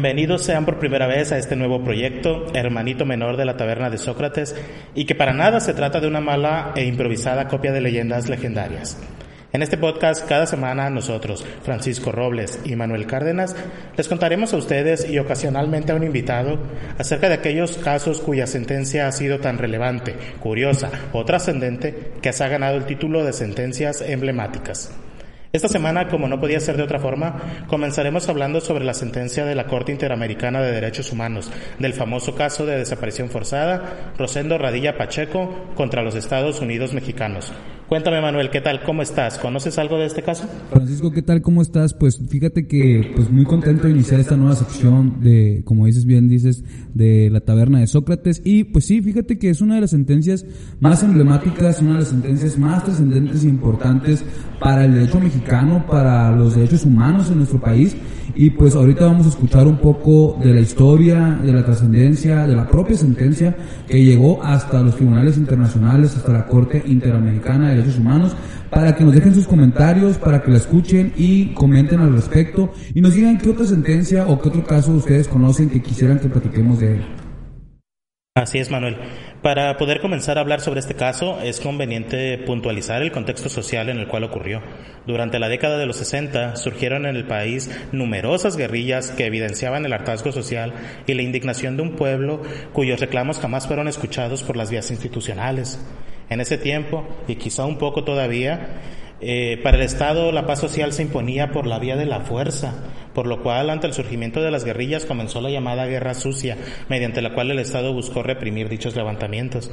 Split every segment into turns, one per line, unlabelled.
Bienvenidos sean por primera vez a este nuevo proyecto, Hermanito Menor de la Taberna de Sócrates, y que para nada se trata de una mala e improvisada copia de leyendas legendarias. En este podcast, cada semana nosotros, Francisco Robles y Manuel Cárdenas, les contaremos a ustedes y ocasionalmente a un invitado acerca de aquellos casos cuya sentencia ha sido tan relevante, curiosa o trascendente que se ha ganado el título de sentencias emblemáticas. Esta semana, como no podía ser de otra forma, comenzaremos hablando sobre la sentencia de la Corte Interamericana de Derechos Humanos del famoso caso de desaparición forzada Rosendo Radilla Pacheco contra los Estados Unidos mexicanos. Cuéntame, Manuel, ¿qué tal? ¿Cómo estás? ¿Conoces algo de este caso?
Francisco, ¿qué tal? ¿Cómo estás? Pues fíjate que pues muy contento de iniciar esta nueva sección de, como dices bien, dices, de la taberna de Sócrates. Y pues sí, fíjate que es una de las sentencias más emblemáticas, una de las sentencias más trascendentes e importantes para el derecho mexicano, para los derechos humanos en nuestro país. Y pues ahorita vamos a escuchar un poco de la historia, de la trascendencia, de la propia sentencia que llegó hasta los tribunales internacionales, hasta la Corte Interamericana de Derechos Humanos, para que nos dejen sus comentarios, para que la escuchen y comenten al respecto y nos digan qué otra sentencia o qué otro caso ustedes conocen que quisieran que platiquemos de él.
Así es, Manuel. Para poder comenzar a hablar sobre este caso, es conveniente puntualizar el contexto social en el cual ocurrió. Durante la década de los 60 surgieron en el país numerosas guerrillas que evidenciaban el hartazgo social y la indignación de un pueblo cuyos reclamos jamás fueron escuchados por las vías institucionales. En ese tiempo, y quizá un poco todavía, eh, para el Estado la paz social se imponía por la vía de la fuerza, por lo cual ante el surgimiento de las guerrillas comenzó la llamada guerra sucia, mediante la cual el Estado buscó reprimir dichos levantamientos.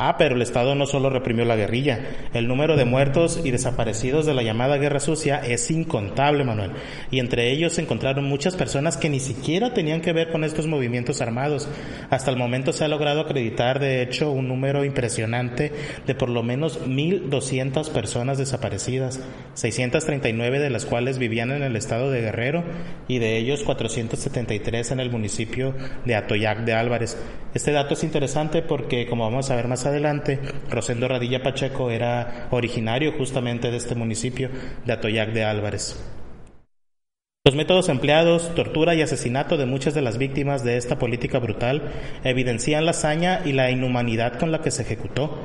Ah, pero el Estado no solo reprimió la guerrilla, el número de muertos y desaparecidos de la llamada guerra sucia es incontable, Manuel. Y entre ellos se encontraron muchas personas que ni siquiera tenían que ver con estos movimientos armados. Hasta el momento se ha logrado acreditar, de hecho, un número impresionante de por lo menos 1.200 personas desaparecidas, 639 de las cuales vivían en el estado de Guerrero y de ellos 473 en el municipio de Atoyac de Álvarez. Este dato es interesante porque, como vamos a ver más adelante, Rosendo Radilla Pacheco era originario justamente de este municipio de Atoyac de Álvarez. Los métodos empleados, tortura y asesinato de muchas de las víctimas de esta política brutal evidencian la hazaña y la inhumanidad con la que se ejecutó.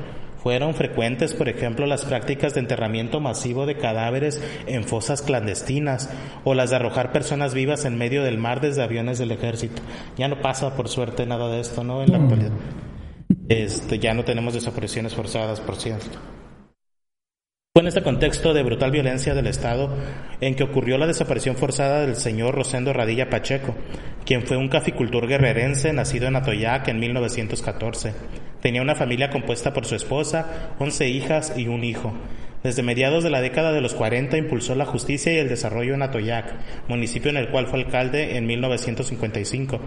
Fueron frecuentes, por ejemplo, las prácticas de enterramiento masivo de cadáveres en fosas clandestinas o las de arrojar personas vivas en medio del mar desde aviones del ejército. Ya no pasa, por suerte, nada de esto, ¿no? En la actualidad. Este, ya no tenemos desapariciones forzadas, por cierto. Fue en este contexto de brutal violencia del Estado en que ocurrió la desaparición forzada del señor Rosendo Radilla Pacheco, quien fue un caficultor guerrerense nacido en Atoyac en 1914. Tenía una familia compuesta por su esposa, once hijas y un hijo. Desde mediados de la década de los 40 impulsó la justicia y el desarrollo en Atoyac, municipio en el cual fue alcalde en 1955.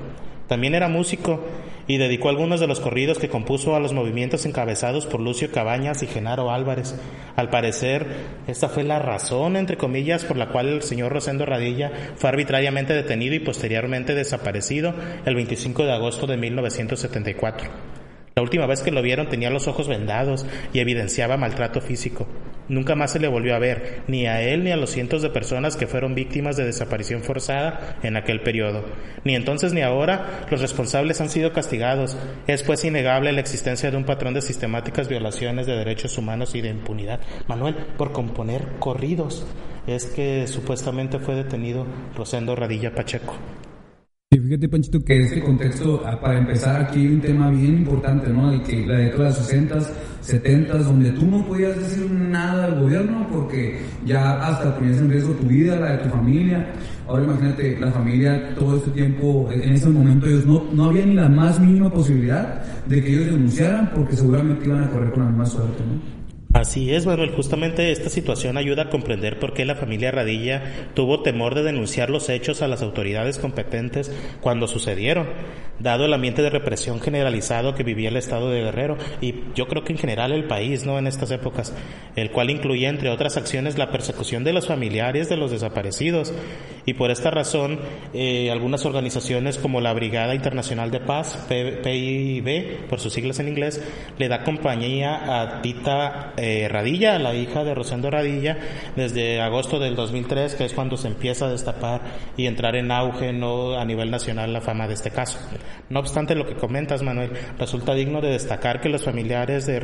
También era músico y dedicó algunos de los corridos que compuso a los movimientos encabezados por Lucio Cabañas y Genaro Álvarez. Al parecer, esta fue la razón, entre comillas, por la cual el señor Rosendo Radilla fue arbitrariamente detenido y posteriormente desaparecido el 25 de agosto de 1974. La última vez que lo vieron tenía los ojos vendados y evidenciaba maltrato físico. Nunca más se le volvió a ver, ni a él ni a los cientos de personas que fueron víctimas de desaparición forzada en aquel periodo. Ni entonces ni ahora los responsables han sido castigados. Es pues innegable la existencia de un patrón de sistemáticas violaciones de derechos humanos y de impunidad. Manuel, por componer corridos, es que supuestamente fue detenido Rosendo Radilla Pacheco.
Y fíjate, Panchito, que este contexto, ah, para empezar, aquí hay un tema bien importante, ¿no? De que la década de los 60, 70, donde tú no podías decir nada al gobierno porque ya hasta ponías en riesgo tu vida, la de tu familia. Ahora imagínate, la familia todo este tiempo, en ese momento ellos no, no había ni la más mínima posibilidad de que ellos denunciaran porque seguramente iban a correr con la misma suerte, ¿no?
Así es, Manuel. Justamente esta situación ayuda a comprender por qué la familia Radilla tuvo temor de denunciar los hechos a las autoridades competentes cuando sucedieron, dado el ambiente de represión generalizado que vivía el estado de Guerrero y yo creo que en general el país, ¿no? En estas épocas, el cual incluía, entre otras acciones, la persecución de los familiares de los desaparecidos. Y por esta razón, eh, algunas organizaciones como la Brigada Internacional de Paz, PIB, por sus siglas en inglés, le da compañía a Tita Radilla, la hija de Rosendo Radilla, desde agosto del 2003, que es cuando se empieza a destapar y entrar en auge no a nivel nacional la fama de este caso. No obstante lo que comentas, Manuel, resulta digno de destacar que los familiares de,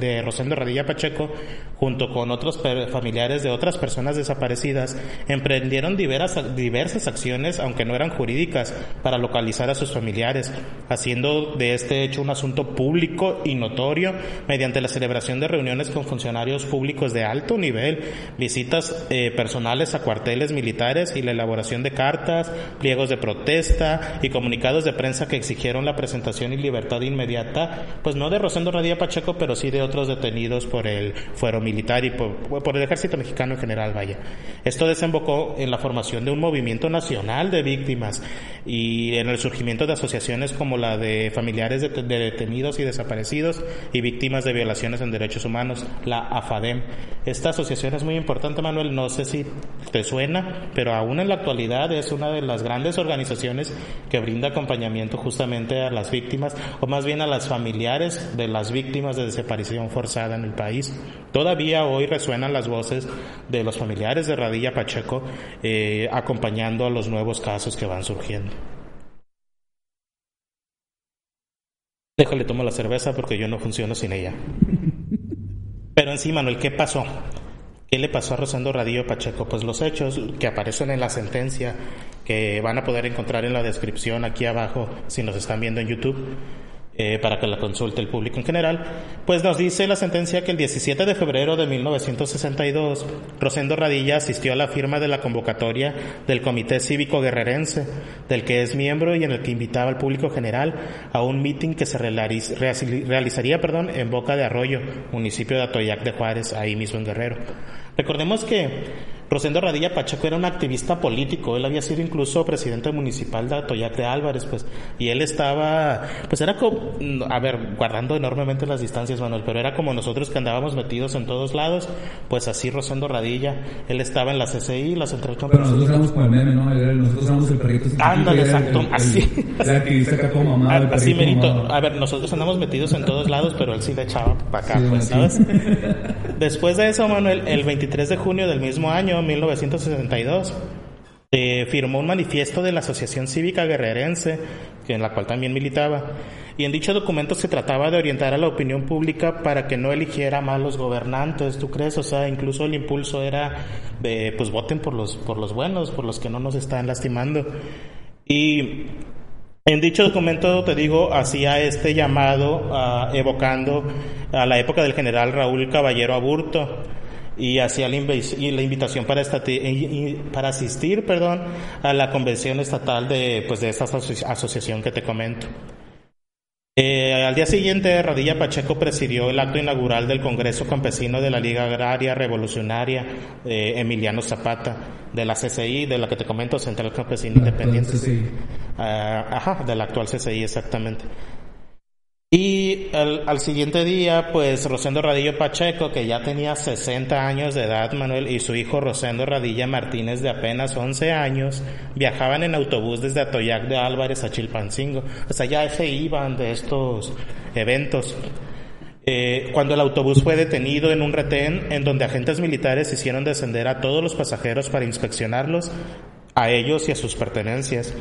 de Rosendo Radilla Pacheco, junto con otros familiares de otras personas desaparecidas, emprendieron diversas, diversas acciones, aunque no eran jurídicas, para localizar a sus familiares, haciendo de este hecho un asunto público y notorio mediante la celebración de reuniones con funcionarios públicos de alto nivel, visitas eh, personales a cuarteles militares y la elaboración de cartas, pliegos de protesta y comunicados de prensa que exigieron la presentación y libertad inmediata, pues no de Rosendo Radía Pacheco, pero sí de otros detenidos por el fuero militar y por, el ejército mexicano en general, vaya. Esto desembocó en la formación de un movimiento nacional de víctimas y en el surgimiento de asociaciones como la de familiares de, detenidos y desaparecidos y víctimas de violaciones en derechos humanos, la AFADEM. Esta asociación es muy importante, Manuel, no sé si te suena, pero aún en la actualidad es una de las grandes organizaciones que brinda acompañamiento justamente a las víctimas, o más bien a las familiares de las víctimas de desaparición forzada en el país. Todavía hoy resuenan las voces de los familiares de Radilla Pacheco eh, acompañando a los nuevos casos que van surgiendo. Déjale tomo la cerveza porque yo no funciono sin ella. Pero en sí, Manuel, ¿qué pasó? ¿Qué le pasó a Rosendo Radillo Pacheco? Pues los hechos que aparecen en la sentencia, que van a poder encontrar en la descripción aquí abajo si nos están viendo en YouTube, eh, para que la consulte el público en general, pues nos dice la sentencia que el 17 de febrero de 1962, Rosendo Radilla asistió a la firma de la convocatoria del Comité Cívico Guerrerense, del que es miembro y en el que invitaba al público general a un mitin que se realizaría perdón, en Boca de Arroyo, municipio de Atoyac de Juárez, ahí mismo en Guerrero. Recordemos que Rosendo Radilla Pacheco era un activista político, él había sido incluso presidente municipal de Atoyac de Álvarez, pues, y él estaba, pues era como, a ver, guardando enormemente las distancias, Manuel, pero era como nosotros que andábamos metidos en todos lados, pues así Rosendo Radilla, él estaba en la CCI, la Central
Pero nosotros éramos con el meme, ¿no? Nosotros éramos el perrito.
Ándale, exacto, así. Así merito. A ver, nosotros andamos metidos en todos lados, pero él sí le echaba para acá, pues, ¿sabes? Después de eso, Manuel, el 23 de junio del mismo año, 1962, eh, firmó un manifiesto de la Asociación Cívica Guerrerense, en la cual también militaba, y en dicho documento se trataba de orientar a la opinión pública para que no eligiera malos gobernantes, ¿tú crees? O sea, incluso el impulso era pues voten por los, por los buenos, por los que no nos están lastimando. Y en dicho documento, te digo, hacía este llamado evocando a la época del general Raúl Caballero Aburto, y hacía la, invitación para, para asistir perdón, a la convención estatal de, pues, de esta asociación que te comento. Eh, al día siguiente, Radilla Pacheco presidió el acto inaugural del Congreso Campesino de la Liga Agraria Revolucionaria eh, Emiliano Zapata, de la CCI, de la que te comento, Central Campesino Independiente. Ah, ajá, de la actual CCI, exactamente. Y al, siguiente día, pues Rosendo Radillo Pacheco, que ya tenía 60 años de edad, Manuel, y su hijo Rosendo Radilla Martínez, de apenas 11 años, viajaban en autobús desde Atoyac de Álvarez a Chilpancingo. O sea, ya se iban de estos eventos. Eh, cuando el autobús fue detenido en un retén en donde agentes militares hicieron descender a todos los pasajeros para inspeccionarlos, a ellos y a sus pertenencias.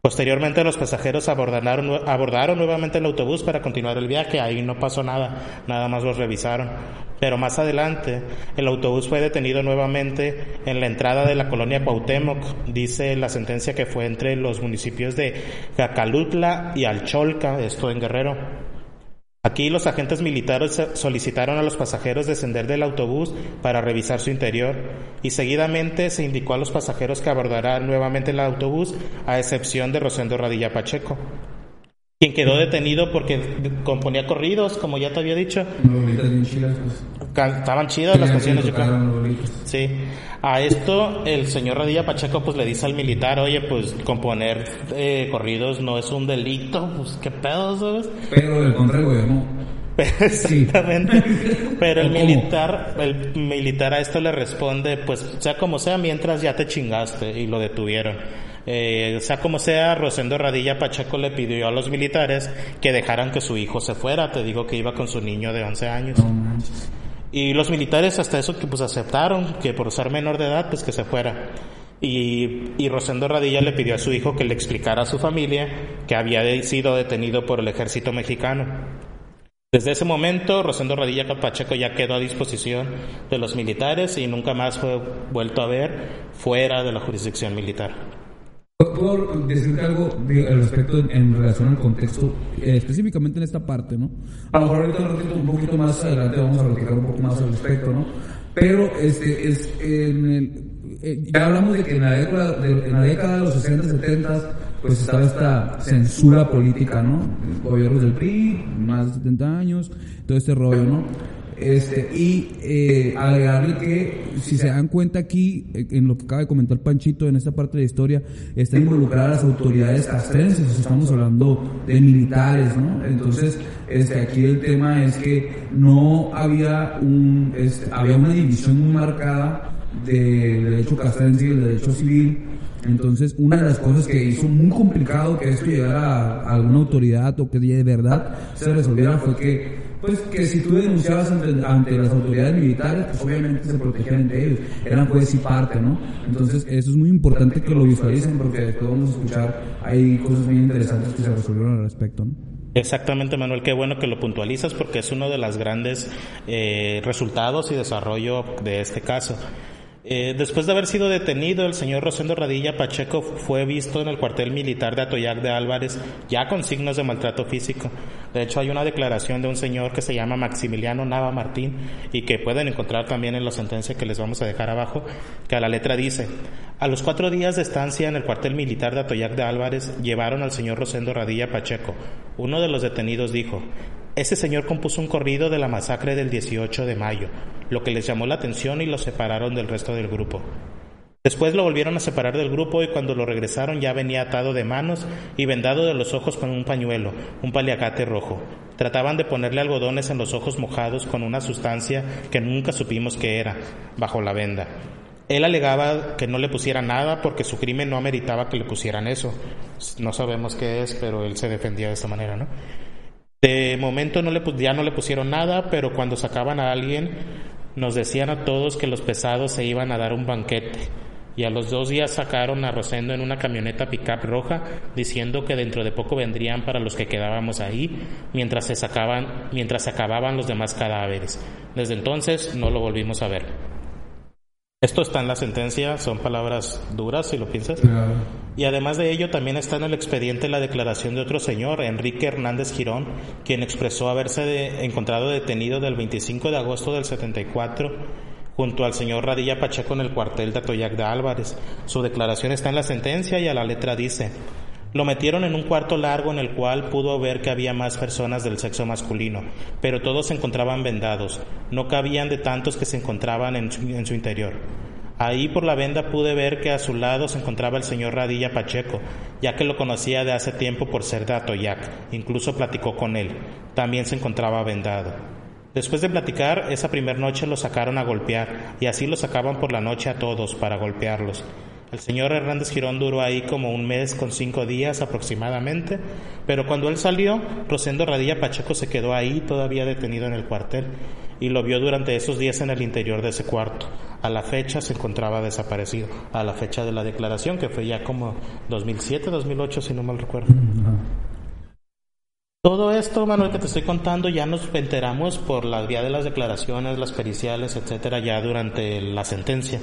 Posteriormente los pasajeros abordaron, abordaron nuevamente el autobús para continuar el viaje, ahí no pasó nada, nada más los revisaron. Pero más adelante el autobús fue detenido nuevamente en la entrada de la colonia Cuauhtémoc, dice la sentencia que fue entre los municipios de Cacalutla y Alcholca, esto en Guerrero. Aquí los agentes militares solicitaron a los pasajeros descender del autobús para revisar su interior y seguidamente se indicó a los pasajeros que abordarán nuevamente el autobús a excepción de Rosendo Radilla Pacheco quien quedó detenido porque componía corridos, como ya te había dicho. Pues. Estaban chidas las canciones, yo creo. Sí. A esto, el señor Radilla Pacheco, pues le dice al militar, oye, pues componer eh, corridos no es un delito, pues qué pedo, ¿sabes?
Pero el contra el gobierno.
Exactamente. Pero el militar, el militar a esto le responde, pues sea como sea, mientras ya te chingaste y lo detuvieron. Eh, sea como sea, Rosendo Radilla Pacheco le pidió a los militares que dejaran que su hijo se fuera. Te digo que iba con su niño de 11 años. Y los militares hasta eso que pues aceptaron que por ser menor de edad pues que se fuera. Y, y Rosendo Radilla le pidió a su hijo que le explicara a su familia que había sido detenido por el ejército mexicano. Desde ese momento, Rosendo Radilla Pacheco ya quedó a disposición de los militares y nunca más fue vuelto a ver fuera de la jurisdicción militar.
¿Puedo decirte algo al respecto en, relación al contexto, eh, específicamente en esta parte, ¿no? A lo mejor ahorita un poquito más adelante vamos a platicar un poco más al respecto, ¿no? Pero este, es, en el, eh, ya hablamos de que en la década de, en la década de los 60, 70 pues estaba esta censura política, ¿no? Gobiernos del PRI, más de 70 años, todo este rollo, ¿no? Este, y eh, agregarle que, si se dan cuenta aquí, eh, en lo que acaba de comentar Panchito en esta parte de la historia, están involucradas las autoridades castrenses, estamos hablando de militares, ¿no? Entonces, este, aquí el tema es que no había un, este, había una división muy marcada del derecho castrense y el derecho civil, entonces, una de las cosas que hizo muy complicado que esto llegara a alguna autoridad o que de verdad se resolviera fue que pues que si tú denunciabas ante, las autoridades militares, pues obviamente se protegían entre ellos, eran juez y parte, ¿no? Entonces eso es muy importante que lo visualicen porque después vamos a escuchar, hay cosas muy interesantes que se resolvieron al respecto, ¿no?
Exactamente, Manuel, qué bueno que lo puntualizas porque es uno de los grandes eh, resultados y desarrollo de este caso. Eh, después de haber sido detenido, el señor Rosendo Radilla Pacheco fue visto en el cuartel militar de Atoyac de Álvarez, ya con signos de maltrato físico. De hecho, hay una declaración de un señor que se llama Maximiliano Nava Martín y que pueden encontrar también en la sentencia que les vamos a dejar abajo, que a la letra dice, a los cuatro días de estancia en el cuartel militar de Atoyac de Álvarez, llevaron al señor Rosendo Radilla Pacheco. Uno de los detenidos dijo, ese señor compuso un corrido de la masacre del 18 de mayo, lo que les llamó la atención y lo separaron del resto del grupo. Después lo volvieron a separar del grupo y cuando lo regresaron ya venía atado de manos y vendado de los ojos con un pañuelo, un paliacate rojo. Trataban de ponerle algodones en los ojos mojados con una sustancia que nunca supimos qué era, bajo la venda. Él alegaba que no le pusiera nada porque su crimen no ameritaba que le pusieran eso. No sabemos qué es, pero él se defendía de esta manera, ¿no? De momento no le, ya no le pusieron nada, pero cuando sacaban a alguien nos decían a todos que los pesados se iban a dar un banquete. Y a los dos días sacaron a Rosendo en una camioneta pickup roja, diciendo que dentro de poco vendrían para los que quedábamos ahí, mientras se sacaban, mientras se acababan los demás cadáveres. Desde entonces no lo volvimos a ver. Esto está en la sentencia, son palabras duras si lo piensas. Y además de ello también está en el expediente la declaración de otro señor, Enrique Hernández Girón, quien expresó haberse encontrado detenido del 25 de agosto del 74 junto al señor Radilla Pacheco en el cuartel de Atoyac de Álvarez. Su declaración está en la sentencia y a la letra dice, lo metieron en un cuarto largo en el cual pudo ver que había más personas del sexo masculino, pero todos se encontraban vendados, no cabían de tantos que se encontraban en su, interior. Ahí por la venda pude ver que a su lado se encontraba el señor Radilla Pacheco, ya que lo conocía de hace tiempo por ser de Atoyac, incluso platicó con él, también se encontraba vendado. Después de platicar, esa primera noche lo sacaron a golpear, y así lo sacaban por la noche a todos para golpearlos. El señor Hernández Girón duró ahí como un mes con cinco días aproximadamente, pero cuando él salió, Rosendo Radilla Pacheco se quedó ahí todavía detenido en el cuartel y lo vio durante esos días en el interior de ese cuarto. A la fecha se encontraba desaparecido, a la fecha de la declaración que fue ya como 2007, 2008 si no mal recuerdo. Todo esto, Manuel, que te estoy contando, ya nos enteramos por la vía de las declaraciones, las periciales, etcétera, ya durante la sentencia.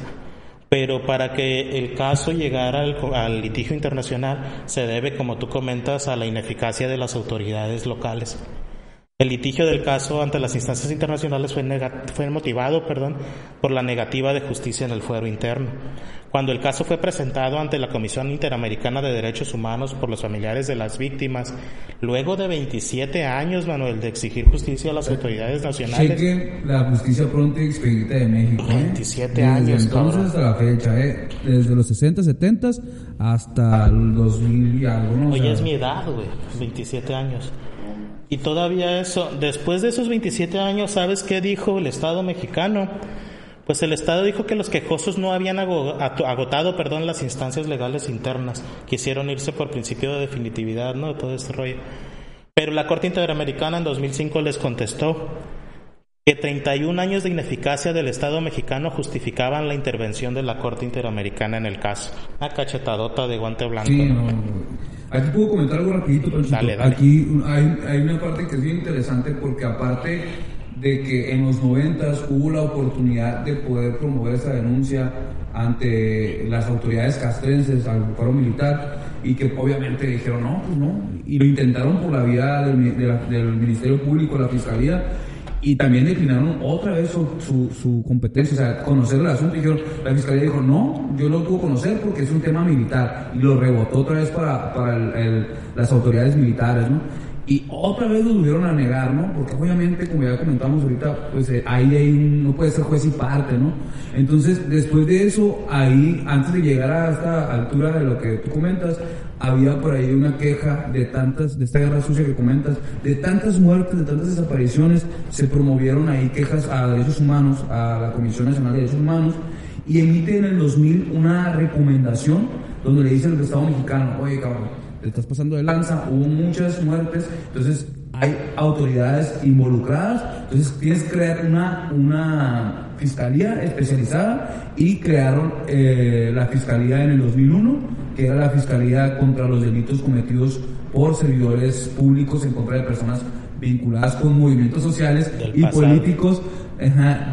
Pero para que el caso llegara al, litigio internacional se debe, como tú comentas, a la ineficacia de las autoridades locales. El litigio del caso ante las instancias internacionales fue, fue motivado perdón, por la negativa de justicia en el fuero interno. Cuando el caso fue presentado ante la Comisión Interamericana de Derechos Humanos por los familiares de las víctimas, luego de 27 años, Manuel, de exigir justicia a las autoridades nacionales.
Cheque la justicia pronta y expedita de México.
27 ¿eh? años,
Desde entonces hasta la fecha, ¿eh? Desde los 60, 70 hasta el 2000 y algo.
Oye, es mi edad, güey, 27 años. Y todavía eso, después de esos 27 años, ¿sabes qué dijo el Estado mexicano? Pues el Estado dijo que los quejosos no habían agotado perdón, las instancias legales internas, quisieron irse por principio de definitividad ¿no? de todo este rollo. Pero la Corte Interamericana en 2005 les contestó que 31 años de ineficacia del Estado mexicano justificaban la intervención de la Corte Interamericana en el caso. Una cachetadota de guante blanco.
Sí, no, Aquí puedo comentar algo rapidito, Dale, dale. Aquí hay, hay una parte que es bien interesante porque aparte de que en los 90 hubo la oportunidad de poder promover esa denuncia ante las autoridades castrenses al paro militar y que obviamente dijeron no, pues no, y lo intentaron por la vía del, del Ministerio Público, la Fiscalía, y también declinaron otra vez su, su, competencia, o sea, conocer el asunto. Y dijeron, la fiscalía dijo, no, yo lo puedo conocer porque es un tema militar. Y lo rebotó otra vez para, para las autoridades militares, ¿no? Y otra vez lo tuvieron a negar, ¿no? Porque obviamente, como ya comentamos ahorita, pues eh, ahí no puede ser juez y parte, ¿no? Entonces, después de eso, ahí, antes de llegar a esta altura de lo que tú comentas, había por ahí una queja de tantas, de esta guerra sucia que comentas, de tantas muertes, de tantas desapariciones, se promovieron ahí quejas a derechos humanos, a la Comisión Nacional de Derechos Humanos, y emite en el 2000 una recomendación donde le dice al Estado mexicano, oye cabrón, te estás pasando de lanza, hubo muchas muertes, entonces hay autoridades involucradas, entonces tienes que crear una, una fiscalía especializada y crearon eh, la fiscalía en el 2001 que era la Fiscalía contra los delitos cometidos por servidores públicos en contra de personas vinculadas con movimientos sociales y políticos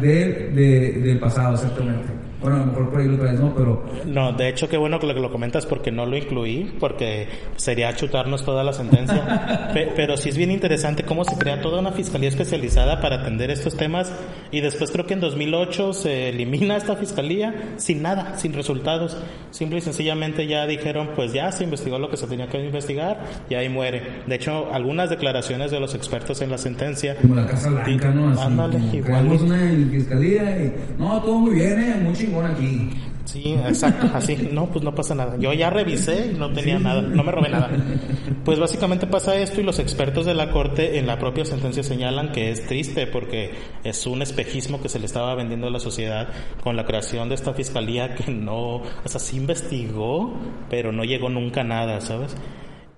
del pasado, exactamente. Bueno, a lo mejor por ahí lo traes, ¿no? Pero...
No, de hecho, qué bueno que lo, que lo comentas porque no lo incluí, porque sería chutarnos toda la sentencia. pero sí es bien interesante cómo se crea toda una fiscalía especializada para atender estos temas y después creo que en 2008 se elimina esta fiscalía sin nada, sin resultados. Simple y sencillamente ya dijeron, pues ya se investigó lo que se tenía que investigar y ahí muere. De hecho, algunas declaraciones de los expertos en la sentencia...
Como la Casa Blanca, ¿no? Así,
ándale, igual.
una fiscalía y... No, todo muy bien, ¿eh? Aquí.
Sí, exacto, así. No, pues no pasa nada. Yo ya revisé y no tenía nada, no me robé nada. Pues básicamente pasa esto y los expertos de la corte en la propia sentencia señalan que es triste porque es un espejismo que se le estaba vendiendo a la sociedad con la creación de esta fiscalía que no, o sea, sí investigó, pero no llegó nunca a nada, ¿sabes?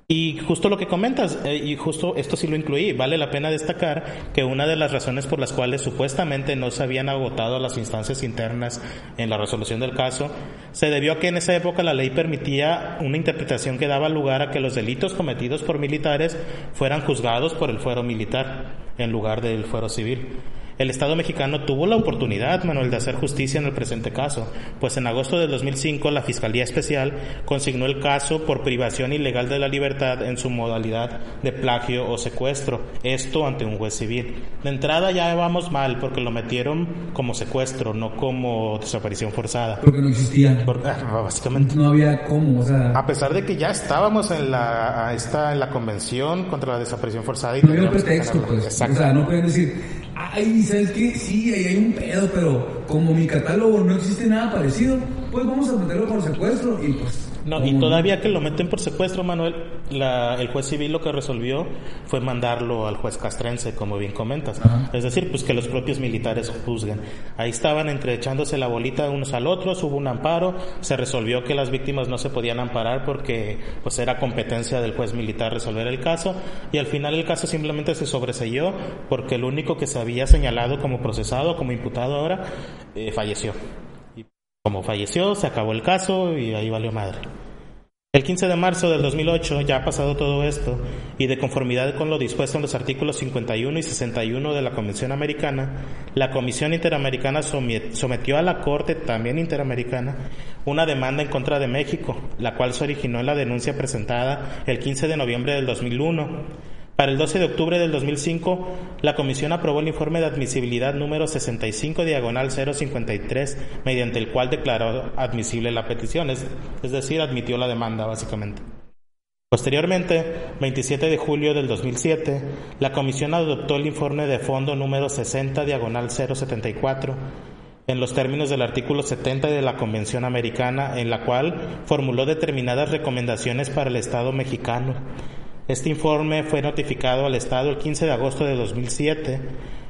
Y justo lo que comentas, eh, y justo esto sí lo incluí, vale la pena destacar que una de las razones por las cuales supuestamente no se habían agotado las instancias internas en la resolución del caso, se debió a que en esa época la ley permitía una interpretación que daba lugar a que los delitos cometidos por militares fueran juzgados por el fuero militar en lugar del fuero civil. El Estado mexicano tuvo la oportunidad, Manuel, de hacer justicia en el presente caso, pues en agosto del 2005 la Fiscalía Especial consignó el caso por privación ilegal de la libertad en su modalidad de plagio o secuestro, esto ante un juez civil. De entrada ya vamos mal porque lo metieron como secuestro, no como desaparición forzada.
Porque no existía.
Ah, básicamente.
No había cómo, o sea...
A pesar de que ya estábamos en la, esta, en la convención contra la desaparición forzada. Y
no había pretexto, pues. O sea, no pueden decir ay, ¿sabes qué? Sí, ahí hay un pedo, pero como mi catálogo no existe nada parecido, pues vamos a meterlo por secuestro y pues
no, y todavía que lo meten por secuestro, Manuel, el juez civil lo que resolvió fue mandarlo al juez castrense, como bien comentas. Es decir, pues que los propios militares juzguen. Ahí estaban entrechándose la bolita unos al otros, hubo un amparo, se resolvió que las víctimas no se podían amparar porque pues era competencia del juez militar resolver el caso y al final el caso simplemente se sobreselló porque el único que se había señalado como procesado, como imputado ahora, eh, falleció. Como falleció, se acabó el caso y ahí valió madre. El 15 de marzo del 2008 ya ha pasado todo esto y de conformidad con lo dispuesto en los artículos 51 y 61 de la Convención Americana, la Comisión Interamericana sometió a la Corte también Interamericana una demanda en contra de México, la cual se originó en la denuncia presentada el 15 de noviembre del 2001 para el 12 de octubre del 2005, la Comisión aprobó el informe de admisibilidad número 65 diagonal 053, mediante el cual declaró admisible la petición, es, decir, admitió la demanda básicamente. Posteriormente, 27 de julio del 2007, la Comisión adoptó el informe de fondo número 60 diagonal 074 en los términos del artículo 70 de la Convención Americana, en la cual formuló determinadas recomendaciones para el Estado mexicano este informe fue notificado al Estado el 15 de agosto de 2007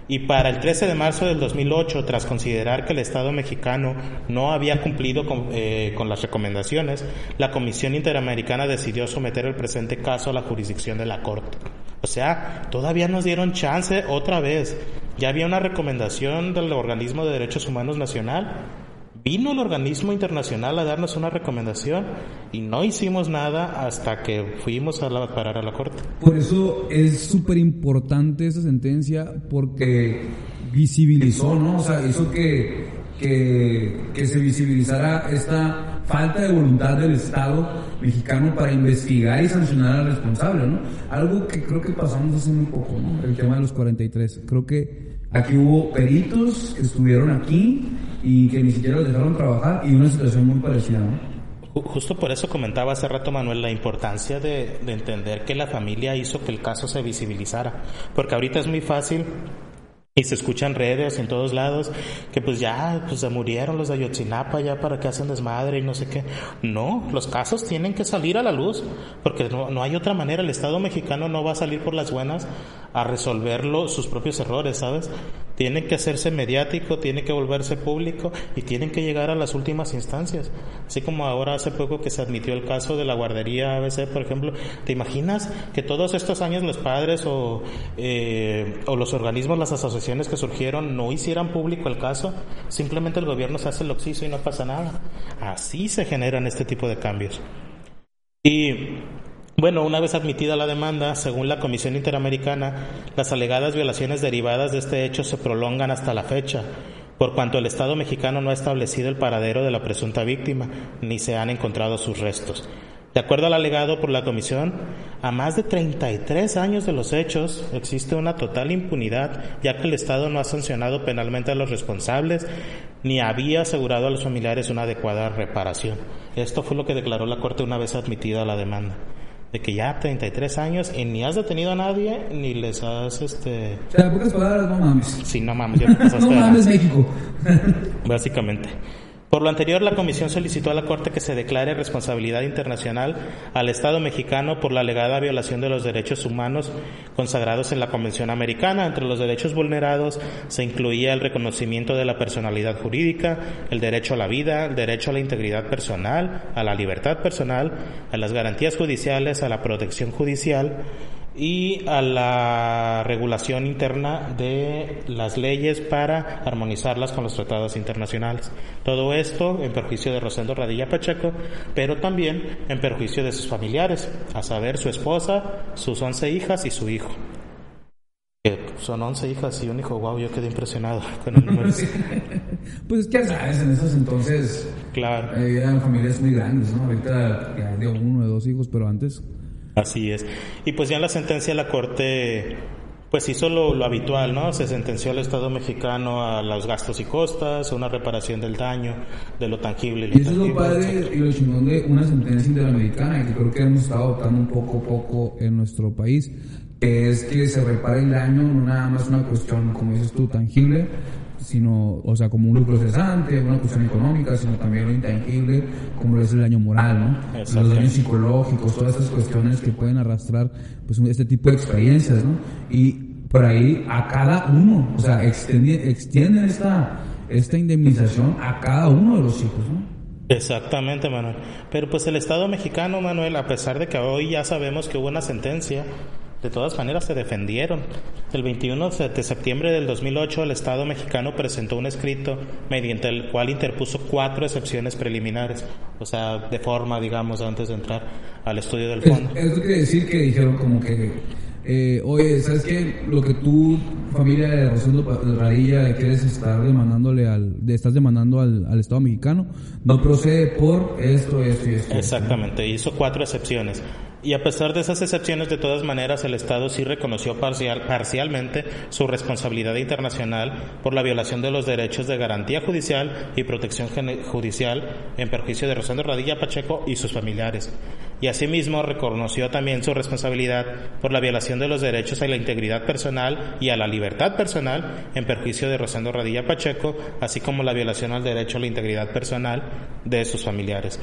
y para el 13 de marzo del 2008, tras considerar que el Estado mexicano no había cumplido con, eh, con, las recomendaciones, la Comisión Interamericana decidió someter el presente caso a la jurisdicción de la Corte. O sea, todavía nos dieron chance otra vez Ya había una recomendación del Organismo de Derechos Humanos Nacional. Vino el organismo internacional a darnos una recomendación y no hicimos nada hasta que fuimos a parar a la corte.
Por eso es súper importante esa sentencia porque visibilizó, ¿no? O sea, hizo que, que, que se visibilizara esta falta de voluntad del Estado mexicano para investigar y sancionar al responsable, ¿no? Algo que creo que pasamos hace muy poco, ¿no? El tema de los 43. Creo que aquí hubo peritos que estuvieron aquí y que ni siquiera los dejaron trabajar y una situación muy parecida, ¿no?
Justo por eso comentaba hace rato Manuel la importancia de, de, entender que la familia hizo que el caso se visibilizara. Porque ahorita es muy fácil y se escuchan redes en todos lados que pues ya pues se murieron los de Ayotzinapa ya para que hacen desmadre y no sé qué. No, los casos tienen que salir a la luz porque no, no hay otra manera. El Estado mexicano no va a salir por las buenas a resolverlo sus propios errores, ¿sabes? Tiene que hacerse mediático, tiene que volverse público y tienen que llegar a las últimas instancias. Así como ahora hace poco que se admitió el caso de la guardería ABC, por ejemplo. ¿Te imaginas que todos estos años los padres o, eh, o los organismos, las asociaciones que surgieron no hicieran público el caso? Simplemente el gobierno se hace el oxiso y no pasa nada. Así se generan este tipo de cambios. Y bueno, una vez admitida la demanda, según la Comisión Interamericana, las alegadas violaciones derivadas de este hecho se prolongan hasta la fecha, por cuanto el Estado mexicano no ha establecido el paradero de la presunta víctima, ni se han encontrado sus restos. De acuerdo al alegado por la Comisión, a más de 33 años de los hechos existe una total impunidad, ya que el Estado no ha sancionado penalmente a los responsables ni había asegurado a los familiares una adecuada reparación. Esto fue lo que declaró la Corte una vez admitida la demanda de que ya 33 años y ni has detenido a nadie ni les has este
o sea pocas palabras no mames.
Sí no mames ya te
no mames México.
Básicamente por lo anterior, la Comisión solicitó a la Corte que se declare responsabilidad internacional al Estado mexicano por la alegada violación de los derechos humanos consagrados en la Convención Americana. Entre los derechos vulnerados se incluía el reconocimiento de la personalidad jurídica, el derecho a la vida, el derecho a la integridad personal, a la libertad personal, a las garantías judiciales, a la protección judicial, y a la regulación interna de las leyes para armonizarlas con los tratados internacionales. Todo esto en perjuicio de Rosendo Radilla Pacheco, pero también en perjuicio de sus familiares, a saber, su esposa, sus once hijas y su hijo. Son once hijas y un hijo, wow, yo quedé impresionado con el número.
pues es que sabes, en esos entonces
claro.
Eh, eran familias muy grandes, ¿no? Ahorita ya de uno, de dos hijos, pero antes
Así es. Y pues ya en la sentencia la Corte pues hizo lo, lo, habitual, ¿no? Se sentenció al Estado mexicano a los gastos y costas, a una reparación del daño, de lo tangible y lo
Y eso es lo padre y lo chingón de una sentencia interamericana, que creo que hemos estado adoptando un poco a poco en nuestro país, que es que se repare el daño, no nada más una cuestión, como dices tú, tangible, sino, o sea, como un lucro cesante, una cuestión económica, sino también lo intangible, como es el daño moral, ¿no? Los daños psicológicos, todas esas cuestiones que pueden arrastrar, pues, este tipo de experiencias, ¿no? Y por ahí a cada uno, o sea, extiende, extienden esta, esta indemnización a cada uno de los hijos, ¿no?
Exactamente, Manuel. Pero pues el Estado mexicano, Manuel, a pesar de que hoy ya sabemos que hubo una sentencia, de todas maneras se defendieron. El 21 de septiembre del 2008 el Estado mexicano presentó un escrito mediante el cual interpuso cuatro excepciones preliminares, o sea, de forma, digamos, antes de entrar al estudio del fondo.
Eso quiere decir que dijeron como que, eh, oye, ¿sabes qué? Lo que tú, familia de Rosendo Radilla, quieres estar demandándole al, estás demandando al, al Estado mexicano, no procede por esto, esto y esto.
Exactamente, hizo cuatro excepciones. Y a pesar de esas excepciones, de todas maneras, el Estado sí reconoció parcial, parcialmente su responsabilidad internacional por la violación de los derechos de garantía judicial y protección judicial en perjuicio de Rosendo Radilla Pacheco y sus familiares. Y asimismo reconoció también su responsabilidad por la violación de los derechos a la integridad personal y a la libertad personal en perjuicio de Rosendo Radilla Pacheco, así como la violación al derecho a la integridad personal de sus familiares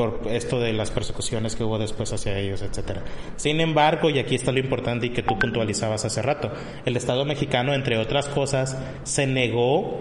por esto de las persecuciones que hubo después hacia ellos, etcétera. Sin embargo, y aquí está lo importante y que tú puntualizabas hace rato, el Estado mexicano, entre otras cosas, se negó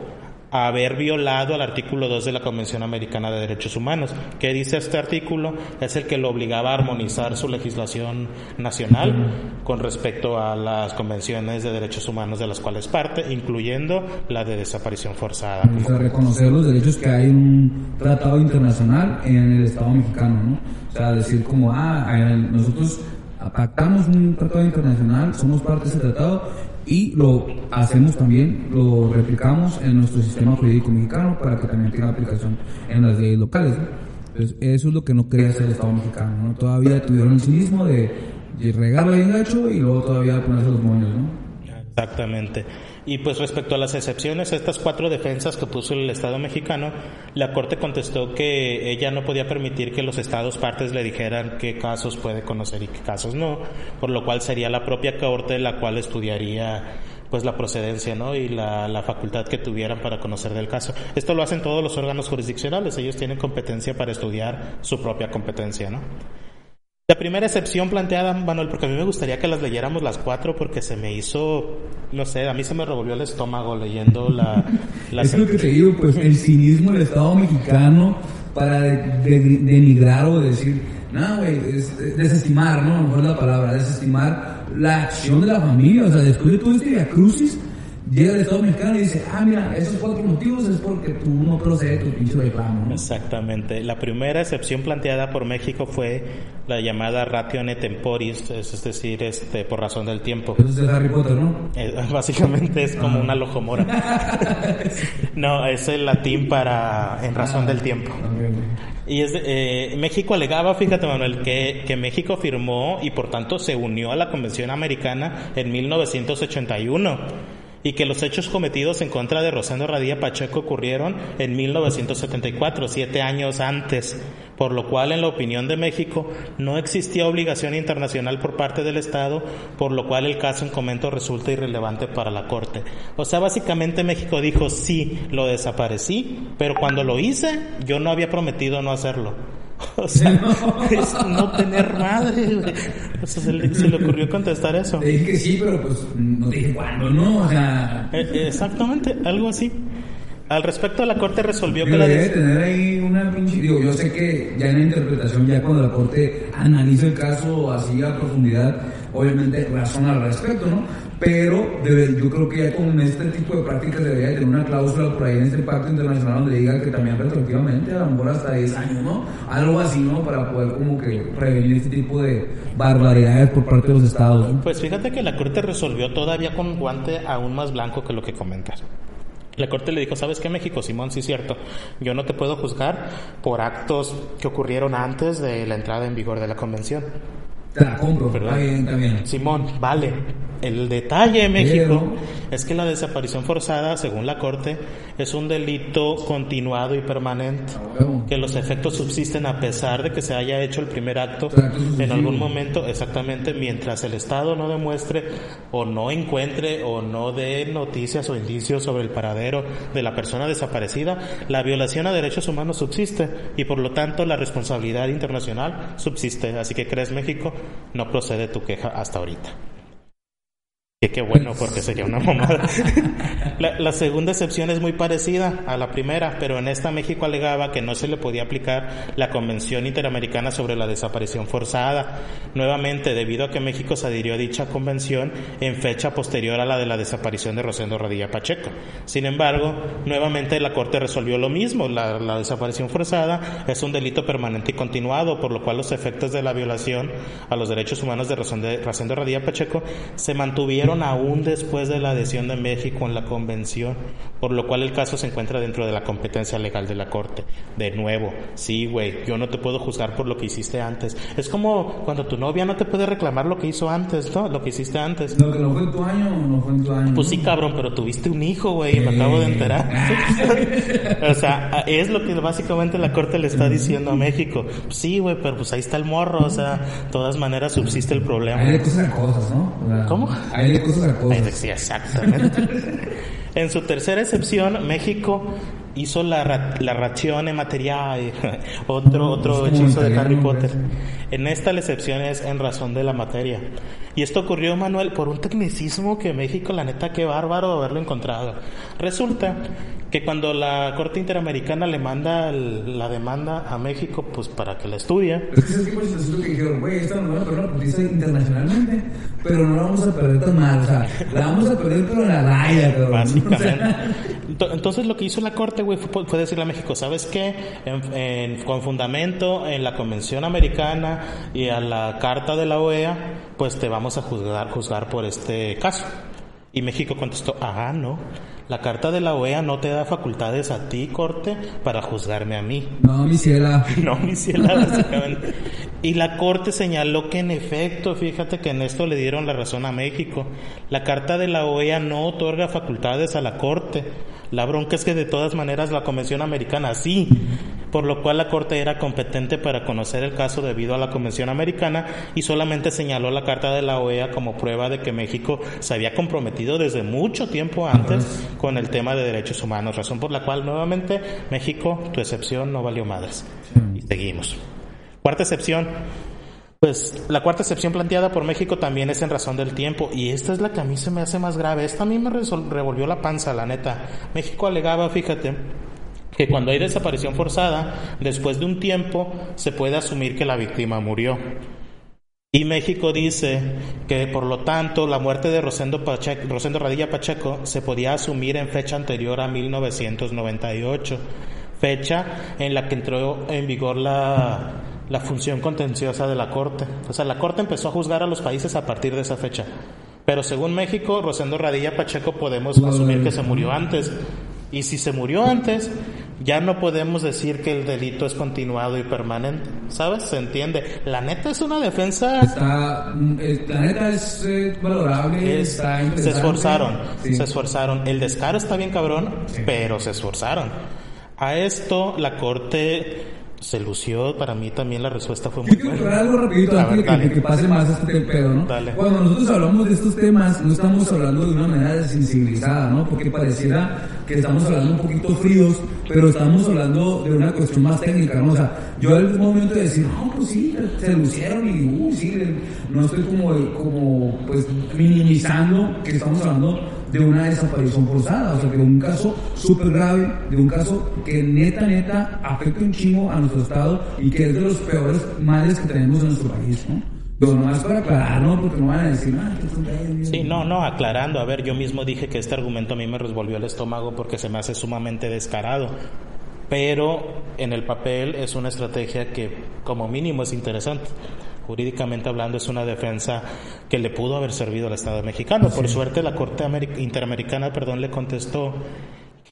haber violado el artículo 2 de la Convención Americana de Derechos Humanos. ¿Qué dice este artículo? Es el que lo obligaba a armonizar su legislación nacional con respecto a las convenciones de derechos humanos de las cuales parte, incluyendo la de desaparición forzada.
O sea, reconocer los derechos que hay en un tratado internacional en el Estado mexicano, ¿no? O sea, decir como, ah, nosotros pactamos un tratado internacional, somos parte de ese tratado y lo hacemos también, lo replicamos en nuestro sistema jurídico mexicano para que también tenga aplicación en las leyes locales. Entonces, eso es lo que no quería hacer el Estado mexicano, ¿no? Todavía tuvieron el cinismo de, de regarlo bien hecho y luego todavía ponerse los moños, ¿no?
Exactamente. Y pues respecto a las excepciones, estas cuatro defensas que puso el Estado mexicano, la Corte contestó que ella no podía permitir que los Estados partes le dijeran qué casos puede conocer y qué casos no, por lo cual sería la propia Corte la cual estudiaría pues la procedencia ¿no? y la, la facultad que tuvieran para conocer del caso. Esto lo hacen todos los órganos jurisdiccionales, ellos tienen competencia para estudiar su propia competencia. ¿no? La primera excepción planteada, Manuel, porque a mí me gustaría que las leyéramos las cuatro porque se me hizo, no sé, a mí se me revolvió el estómago leyendo la...
la es lo que te digo, pues el cinismo del Estado mexicano para denigrar o decir, no, güey, desestimar, ¿no? A lo mejor la palabra, desestimar la acción de la familia, o sea, después de todo este crucis llega el Estado mexicano y dice, ah, mira, esos cuatro motivos es porque tú no procedes tu pinche reclamo. ¿no?
Exactamente. La primera excepción planteada por México fue la llamada ratione temporis, es decir, este, por razón del tiempo.
Eso es de Harry Potter, ¿no?
Eh, básicamente es como ah. una lojomora. no, es el latín para en razón del tiempo. Y es eh, México alegaba, fíjate Manuel, que, que México firmó y por tanto se unió a la Convención Americana en 1981 y que los hechos cometidos en contra de Rosendo Radía Pacheco ocurrieron en 1974, siete años antes, por lo cual en la opinión de México no existía obligación internacional por parte del Estado, por lo cual el caso en comento resulta irrelevante para la Corte. O sea, básicamente México dijo, sí, lo desaparecí, pero cuando lo hice yo no había prometido no hacerlo. O sea, es no tener madre, O sea, se le, ocurrió contestar eso.
dije que sí, pero pues no dije cuándo, ¿no? O sea...
Eh, exactamente, algo así. Al respecto, la Corte resolvió
que
la...
Debe tener ahí una pinche... Digo, yo sé que ya en la interpretación, ya cuando la Corte analiza el caso así a profundidad, obviamente razona al respecto, ¿no? Pero yo creo que ya con este tipo de prácticas debería tener una cláusula por ahí en este pacto internacional donde diga que también retroactivamente, a lo mejor hasta 10 años, ¿no? Algo así, ¿no? Para poder como que prevenir este tipo de barbaridades por parte de los estados.
Pues fíjate que la Corte resolvió todavía con un guante aún más blanco que lo que comentas. La corte le dijo, ¿sabes qué, México? Simón, sí es cierto. Yo no te puedo juzgar por actos que ocurrieron antes de la entrada en vigor de la convención.
Te la compro, Está bien, está bien.
Simón, vale. El detalle en México es que la desaparición forzada, según la Corte, es un delito continuado y permanente, ah, que los efectos subsisten a pesar de que se haya hecho el primer acto en algún momento, exactamente mientras el Estado no demuestre o no encuentre o no dé noticias o indicios sobre el paradero de la persona desaparecida, la violación a derechos humanos subsiste y por lo tanto la responsabilidad internacional subsiste. Así que crees México, no procede tu queja hasta ahorita. Que qué bueno, porque sería una mamada. la, segunda excepción es muy parecida a la primera, pero en esta México alegaba que no se le podía aplicar la Convención Interamericana sobre la Desaparición Forzada. Nuevamente, debido a que México se adhirió a dicha convención en fecha posterior a la de la desaparición de Rosendo Radilla Pacheco. Sin embargo, nuevamente la Corte resolvió lo mismo. La, la desaparición forzada es un delito permanente y continuado, por lo cual los efectos de la violación a los derechos humanos de Rosendo Radilla Pacheco se mantuvieron aún después de la adhesión de México en la convención, por lo cual el caso se encuentra dentro de la competencia legal de la Corte. De nuevo, sí, güey, yo no te puedo juzgar por lo que hiciste antes. Es como cuando tu novia no te puede reclamar lo que hizo antes, ¿no? Lo que hiciste antes.
Lo que no fue en tu año, no fue en tu año.
Pues sí, cabrón, pero tuviste un hijo, güey, me acabo de enterar. o sea, es lo que básicamente la Corte le está diciendo a México. Sí, güey, pero pues ahí está el morro, o sea, de todas maneras subsiste el problema.
Hay de cosas cosas, ¿no?
¿Cómo?
Hay de cosas a cosas.
Sí, exactamente. en su tercera excepción, México hizo la, la razione materiale, otro, otro hechizo de Harry Potter. En esta la excepción es en razón de la materia. Y esto ocurrió, Manuel, por un tecnicismo que México, la neta, qué bárbaro haberlo encontrado. Resulta que cuando la Corte Interamericana le manda la demanda a México, pues para que la estudie.
Es que es tipo de que dijeron, güey, esta no va a perder la internacionalmente, pero no la vamos a perder tan mal, o sea, la vamos a perder pero en la raya, pero
Básicamente. Entonces lo que hizo la Corte, güey, fue, decirle a México, ¿sabes qué? con fundamento en la Convención Americana y a la Carta de la OEA, pues te vamos a juzgar, juzgar por este caso. Y México contestó, ah, no, la carta de la OEA no te da facultades a ti, corte, para juzgarme a mí.
No, mi ciela.
no, mi ciela, básicamente. y la corte señaló que en efecto, fíjate que en esto le dieron la razón a México. La carta de la OEA no otorga facultades a la corte. La bronca es que de todas maneras la Convención Americana sí por lo cual la Corte era competente para conocer el caso debido a la Convención Americana y solamente señaló la Carta de la OEA como prueba de que México se había comprometido desde mucho tiempo antes con el tema de derechos humanos, razón por la cual nuevamente México, tu excepción no valió madres. Y seguimos. Cuarta excepción. Pues la cuarta excepción planteada por México también es en razón del tiempo y esta es la que a mí se me hace más grave. Esta a mí me revolvió la panza, la neta. México alegaba, fíjate, que cuando hay desaparición forzada, después de un tiempo se puede asumir que la víctima murió. Y México dice que por lo tanto la muerte de Rosendo, Pacheco, Rosendo Radilla Pacheco se podía asumir en fecha anterior a 1998, fecha en la que entró en vigor la, la función contenciosa de la Corte. O sea, la Corte empezó a juzgar a los países a partir de esa fecha. Pero según México, Rosendo Radilla Pacheco podemos asumir que se murió antes. Y si se murió antes, ya no podemos decir que el delito es continuado y permanente, ¿sabes? Se entiende. La neta es una defensa.
Está, eh, la neta es eh, valorable. está
se esforzaron, se esforzaron. El descaro está bien cabrón, pero se esforzaron. A esto la corte se lució, para mí también la respuesta fue muy
Yo quiero algo rapidito antes de que, pase más este pedo, ¿no? Cuando nosotros hablamos de estos temas, no estamos hablando de una manera desensibilizada, ¿no? Porque pareciera que estamos hablando un poquito fríos, pero estamos hablando de una cuestión más técnica, ¿no? O sea, yo al momento de decir, no, pues sí, se lucieron y, uh, sí, no estoy como, como, pues, minimizando que estamos hablando de una desaparición forzada, o sea, que de un caso súper grave, de un caso que neta, neta afecta un chingo a nuestro estado y que es de los peores males que tenemos en nuestro país, ¿no? Pero nomás para aclarar, ¿no? Porque no van a decir, ah, que
Sí, no, no, aclarando. A ver, yo mismo dije que este argumento a mí me revolvió el estómago porque se me hace sumamente descarado. Pero en el papel es una estrategia que, como mínimo, es interesante jurídicamente hablando es una defensa que le pudo haber servido al Estado mexicano. Por suerte la Corte Interamericana, perdón, le contestó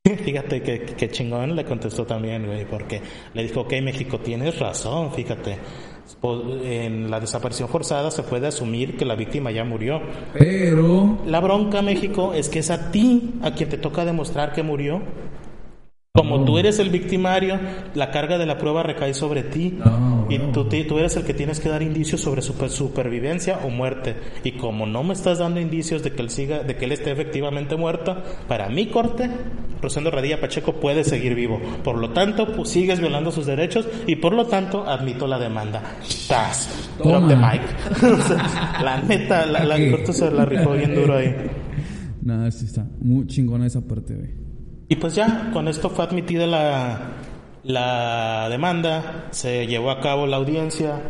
Fíjate que, chingón le contestó también, güey, porque le dijo, ok, México, tienes razón, fíjate. En la desaparición forzada se puede asumir que la víctima ya murió.
Pero...
La bronca, México, es que es a ti a quien te toca demostrar que murió. Como tú eres el victimario, la carga de la prueba recae sobre ti y tú, tú, eres el que tienes que dar indicios sobre su supervivencia o muerte. Y como no me estás dando indicios de que él siga, de que él esté efectivamente muerto, para mi corte, Rosendo Radilla Pacheco puede seguir vivo. Por lo tanto, pues, sigues violando sus derechos y por lo tanto admito la demanda. ¡Tas! Drop the mic. la neta, la, la corte se la rifó bien duro ahí.
Nada, sí está muy chingona esa parte, güey.
Y pues ya, con esto fue admitida la, la demanda, se llevó a cabo la audiencia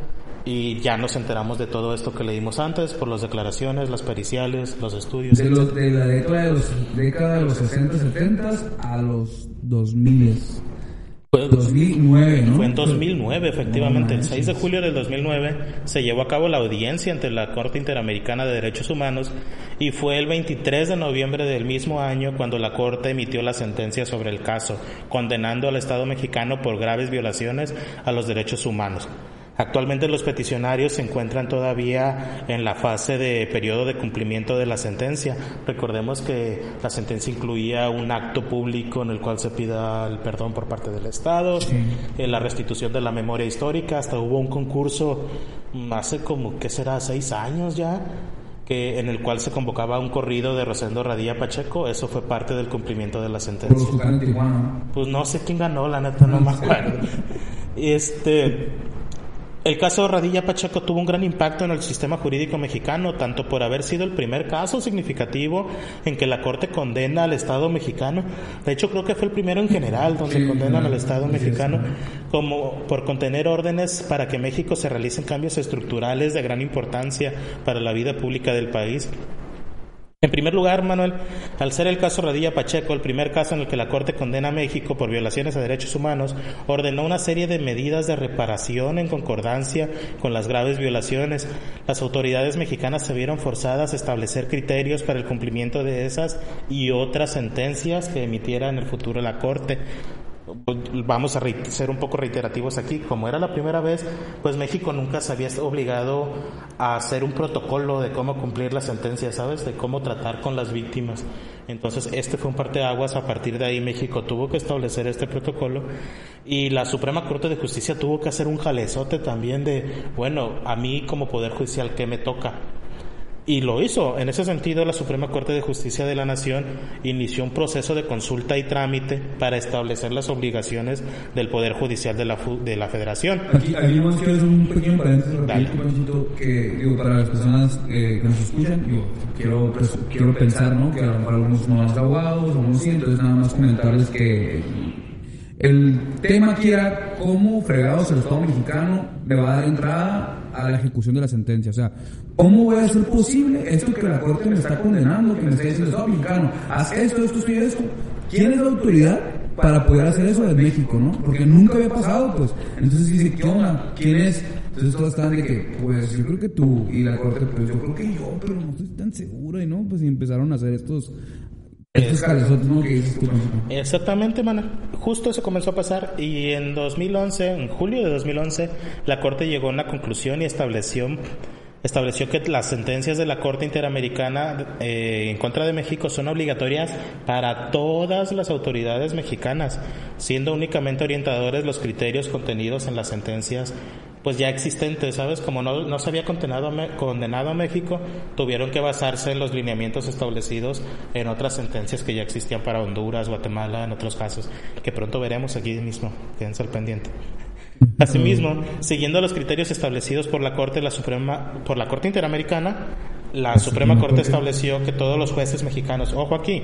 y ya nos enteramos de todo esto que leímos antes por las declaraciones, las periciales, los estudios.
De, los, de la década de los, década de los 60, 70 a los 2000. Fue, 2009, ¿no?
Fue en 2009, efectivamente. el 6 de julio del 2009 se llevó a cabo la audiencia ante la Corte Interamericana de Derechos Humanos y fue el 23 de noviembre del mismo año cuando la Corte emitió la sentencia sobre el caso, condenando al Estado mexicano por graves violaciones a los derechos humanos. Actualmente los peticionarios se encuentran todavía en la fase de periodo de cumplimiento de la sentencia. Recordemos que la sentencia incluía un acto público en el cual se pida el perdón por parte del Estado, eh, la restitución de la memoria histórica, hasta hubo un concurso hace como, ¿qué será?, seis años ya, que en el cual se convocaba un corrido de Rosendo Radilla Pacheco, eso fue parte del cumplimiento de la sentencia. Pues no sé quién ganó, la neta no me acuerdo. Este el caso Radilla Pacheco tuvo un gran impacto en el sistema jurídico mexicano, tanto por haber sido el primer caso significativo en que la Corte condena al Estado mexicano, de hecho creo que fue el primero en general donde condenan al Estado mexicano, como por contener órdenes para que México se realicen cambios estructurales de gran importancia para la vida pública del país. En primer lugar, Manuel, al ser el caso Radilla Pacheco el primer caso en el que la Corte condena a México por violaciones a derechos humanos, ordenó una serie de medidas de reparación en concordancia con las graves violaciones. Las autoridades mexicanas se vieron forzadas a establecer criterios para el cumplimiento de esas y otras sentencias que emitiera en el futuro la Corte vamos a ser un poco reiterativos aquí, como era la primera vez, pues México nunca se había obligado a hacer un protocolo de cómo cumplir la sentencia, ¿sabes? De cómo tratar con las víctimas. Entonces, este fue un parteaguas, a partir de ahí México tuvo que establecer este protocolo y la Suprema Corte de Justicia tuvo que hacer un jalezote también de, bueno, a mí como Poder Judicial, ¿qué me toca? Y lo hizo. En ese sentido, la Suprema Corte de Justicia de la Nación inició un proceso de consulta y trámite para establecer las obligaciones del Poder Judicial de la, de la Federación.
Aquí, aquí vamos a hacer un pequeño paréntesis que, digo, para las personas eh, que nos escuchan, digo, quiero, pues, quiero pensar, ¿no? Que a lo mejor algunos no son abogados, algunos sí, entonces nada más comentarles que el tema aquí era cómo fregados el Estado mexicano le va a dar entrada a la ejecución de la sentencia. O sea, ¿cómo voy a hacer posible esto que la Corte me está condenando, que me está diciendo, Estado mexicano, haz esto, esto, esto y esto? ¿Quién es la autoridad para poder hacer eso de México, no? Porque nunca había pasado, pues. Entonces dice, ¿qué? ¿Quién es? Entonces todos están de que, pues yo creo que tú y la corte, pues yo creo que yo, pero no estoy tan seguro y no, pues y empezaron a hacer estos
Exactamente, mano. Justo eso comenzó a pasar y en 2011, en julio de 2011, la Corte llegó a una conclusión y estableció estableció que las sentencias de la Corte Interamericana eh, en contra de México son obligatorias para todas las autoridades mexicanas, siendo únicamente orientadores los criterios contenidos en las sentencias pues ya existentes, ¿sabes? Como no, no se había condenado a, condenado a México, tuvieron que basarse en los lineamientos establecidos en otras sentencias que ya existían para Honduras, Guatemala, en otros casos, que pronto veremos aquí mismo, quédense al pendiente. Asimismo, siguiendo los criterios establecidos por la Corte, la Suprema, por la Corte Interamericana, la Suprema Corte estableció que todos los jueces mexicanos, ojo aquí,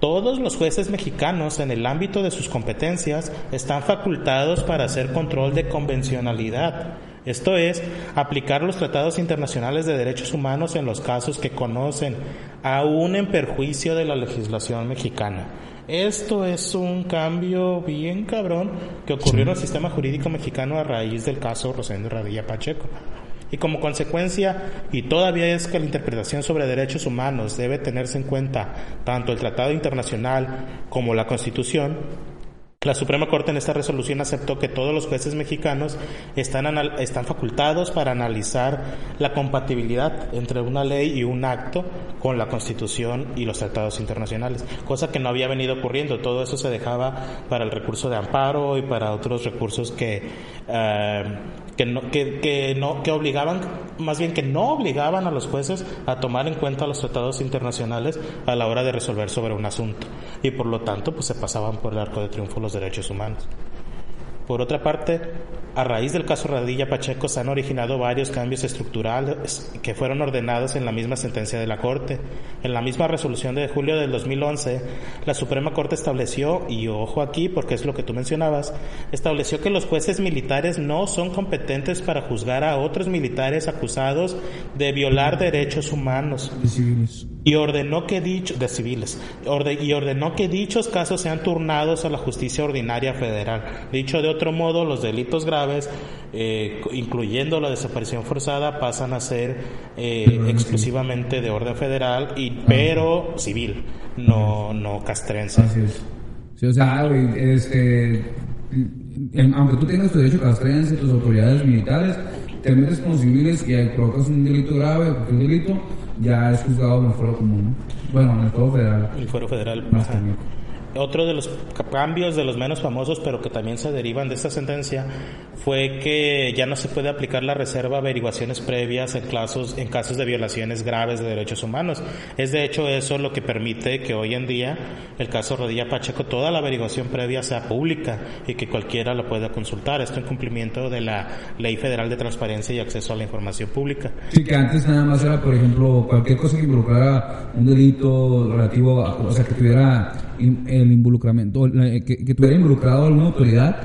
todos los jueces mexicanos en el ámbito de sus competencias están facultados para hacer control de convencionalidad, esto es, aplicar los tratados internacionales de derechos humanos en los casos que conocen, aún en perjuicio de la legislación mexicana. Esto es un cambio bien cabrón que ocurrió en el sistema jurídico mexicano a raíz del caso Rosendo Radilla Pacheco. Y como consecuencia, y todavía es que la interpretación sobre derechos humanos debe tenerse en cuenta tanto el Tratado Internacional como la Constitución, la Suprema Corte en esta resolución aceptó que todos los jueces mexicanos están, están facultados para analizar la compatibilidad entre una ley y un acto con la Constitución y los tratados internacionales, cosa que no había venido ocurriendo. Todo eso se dejaba para el recurso de amparo y para otros recursos que, eh, que, no, que, no, que obligaban, más bien que no obligaban a los jueces a tomar en cuenta los tratados internacionales a la hora de resolver sobre un asunto. Y por lo tanto, pues se pasaban por el arco de triunfo los derechos humanos. Por otra parte, a raíz del caso Radilla Pacheco se han originado varios cambios estructurales que fueron ordenados en la misma sentencia de la Corte. En la misma resolución de julio del 2011, la Suprema Corte estableció, y ojo aquí porque es lo que tú mencionabas, estableció que los jueces militares no son competentes para juzgar a otros militares acusados de violar derechos humanos. Y ordenó que dicho, de civiles, y ordenó que dichos casos sean turnados a la justicia ordinaria federal. Dicho de otro modo, los delitos graves, eh, incluyendo la desaparición forzada, pasan a ser eh, exclusivamente de orden federal, y, pero civil, no, no castrense.
Sí, o sea, este, aunque tú tengas tu derecho castrense, tus autoridades militares, te metes con civiles y provocas un delito grave o un delito, ya es juzgado en el fuero común. Bueno, en el fuero federal.
El fuero federal. Otro de los cambios de los menos famosos, pero que también se derivan de esta sentencia, fue que ya no se puede aplicar la reserva averiguaciones previas en casos, en casos de violaciones graves de derechos humanos. Es de hecho eso lo que permite que hoy en día el caso Rodilla Pacheco, toda la averiguación previa sea pública y que cualquiera lo pueda consultar. Esto en cumplimiento de la Ley Federal de Transparencia y Acceso a la Información Pública.
Sí, que antes nada más era, por ejemplo, cualquier cosa que involucrara un delito relativo, a, o sea, que tuviera el involucramiento, que, que tuviera involucrado alguna autoridad,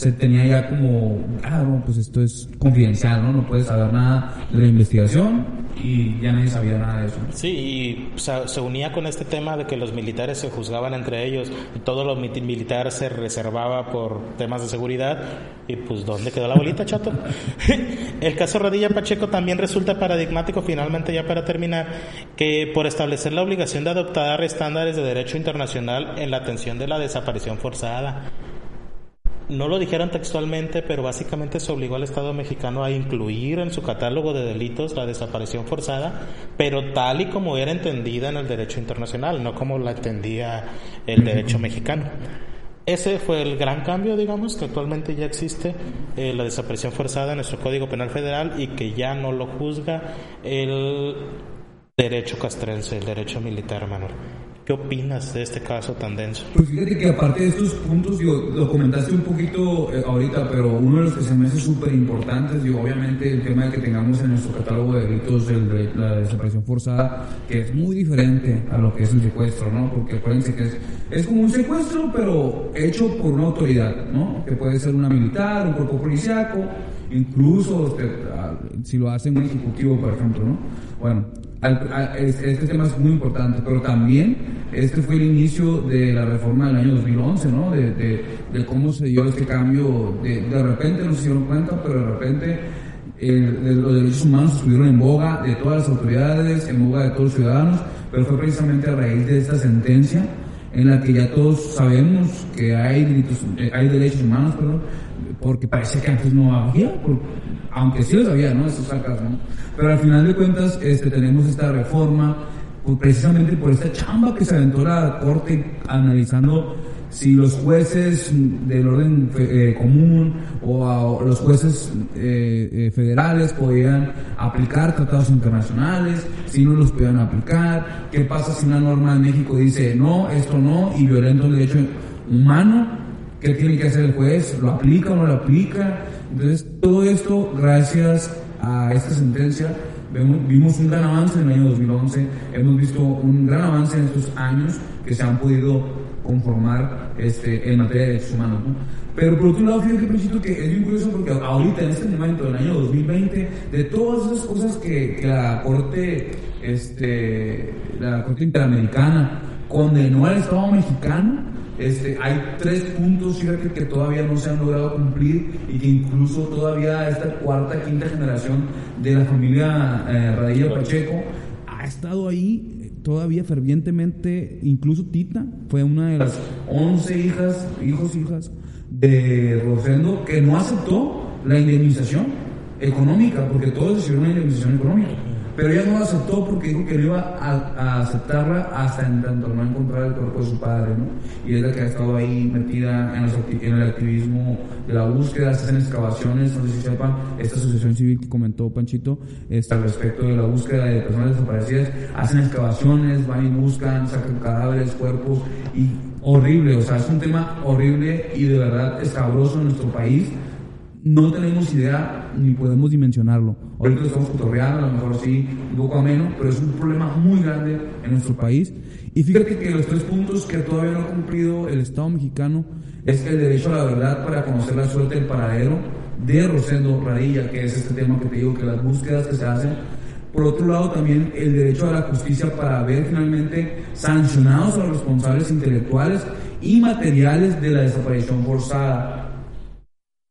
se tenía ya como, ah, no, pues esto es confidencial, ¿no? No puedes saber nada de la investigación y ya nadie sabía nada de eso.
Sí, y se unía con este tema de que los militares se juzgaban entre ellos y todo lo militar se reservaba por temas de seguridad y pues ¿dónde quedó la bolita, chato? El caso Rodilla Pacheco también resulta paradigmático finalmente ya para terminar que por establecer la obligación de adoptar estándares de derecho internacional en la atención de la desaparición forzada no lo dijeron textualmente, pero básicamente se obligó al Estado mexicano a incluir en su catálogo de delitos la desaparición forzada, pero tal y como era entendida en el derecho internacional, no como la entendía el derecho mexicano. Ese fue el gran cambio, digamos, que actualmente ya existe eh, la desaparición forzada en nuestro Código Penal Federal y que ya no lo juzga el derecho castrense, el derecho militar, Manuel. ¿Qué opinas de este caso tan denso?
Pues fíjate que aparte de estos puntos, digo, lo comentaste un poquito eh, ahorita, pero uno de los que se me hace súper importantes, digo, obviamente el tema de que tengamos en nuestro catálogo de delitos el la desaparición forzada, que es muy diferente a lo que es el secuestro, ¿no? Porque acuérdense que es, es como un secuestro, pero hecho por una autoridad, ¿no? Que puede ser una militar, un cuerpo policiaco, incluso este, si lo hacen un ejecutivo, por ejemplo, ¿no? Bueno, este, tema es muy importante, pero también este fue el inicio de la reforma del año 2011, ¿no? De, cómo se dio este cambio, de, repente no se dieron cuenta, pero de repente los derechos humanos estuvieron en boga de todas las autoridades, en boga de todos los ciudadanos, pero fue precisamente a raíz de esta sentencia en la que ya todos sabemos que hay, eh, derechos humanos, perdón, porque parece que antes no había, aunque sí los había, ¿no? Esos sacas, ¿no? Pero al final de cuentas, este, tenemos esta reforma, pues, precisamente por esta chamba que se aventó la Corte analizando si los jueces del orden eh, común o, los jueces eh, eh, federales podían aplicar tratados internacionales, si no los podían aplicar, qué pasa si una norma en México dice no, esto no, y violento el derecho humano, qué tiene que hacer el juez, lo aplica o no lo aplica. Entonces, todo esto, gracias a esta sentencia, vimos un gran avance en el año 2011, hemos visto un gran avance en estos años que se han podido conformar este, en materia de derechos humanos. Pero por otro lado, fíjate, Principio, que es bien curioso porque ahorita, en este momento, en el año 2020, de todas esas cosas que, que la Corte, este, la Corte Interamericana condenó al Estado mexicano, este, hay tres puntos, fíjate, que todavía no se han logrado cumplir y que incluso todavía esta cuarta, quinta generación de la familia eh, Radilla Pacheco ha estado ahí todavía fervientemente, incluso Tita fue una de las 11 hijas, hijos, hijas de Rosendo que no aceptó la indemnización económica, porque todos recibieron una indemnización económica. Pero ella no la aceptó porque dijo que no iba a, aceptarla hasta en tanto no encontrar el cuerpo de su padre, ¿no? Y es la que ha estado ahí metida en, en el activismo de la búsqueda, se hacen excavaciones, no sé si sepan, esta asociación civil que comentó Panchito, este, al respecto de la búsqueda de personas desaparecidas, hacen excavaciones, van y buscan, sacan cadáveres, cuerpos, y horrible, o sea, es un tema horrible y de verdad escabroso en nuestro país no tenemos idea ni podemos dimensionarlo. Ahorita estamos cotorreando, a lo mejor sí, un poco ameno, pero es un problema muy grande en nuestro país. Y fíjate que los tres puntos que todavía no ha cumplido el Estado mexicano es el derecho a la verdad para conocer la suerte del paradero de Rosendo Radilla, que es este tema que te digo, que las búsquedas que se hacen. Por otro lado, también el derecho a la justicia para ver finalmente sancionados a los responsables intelectuales y materiales de la desaparición forzada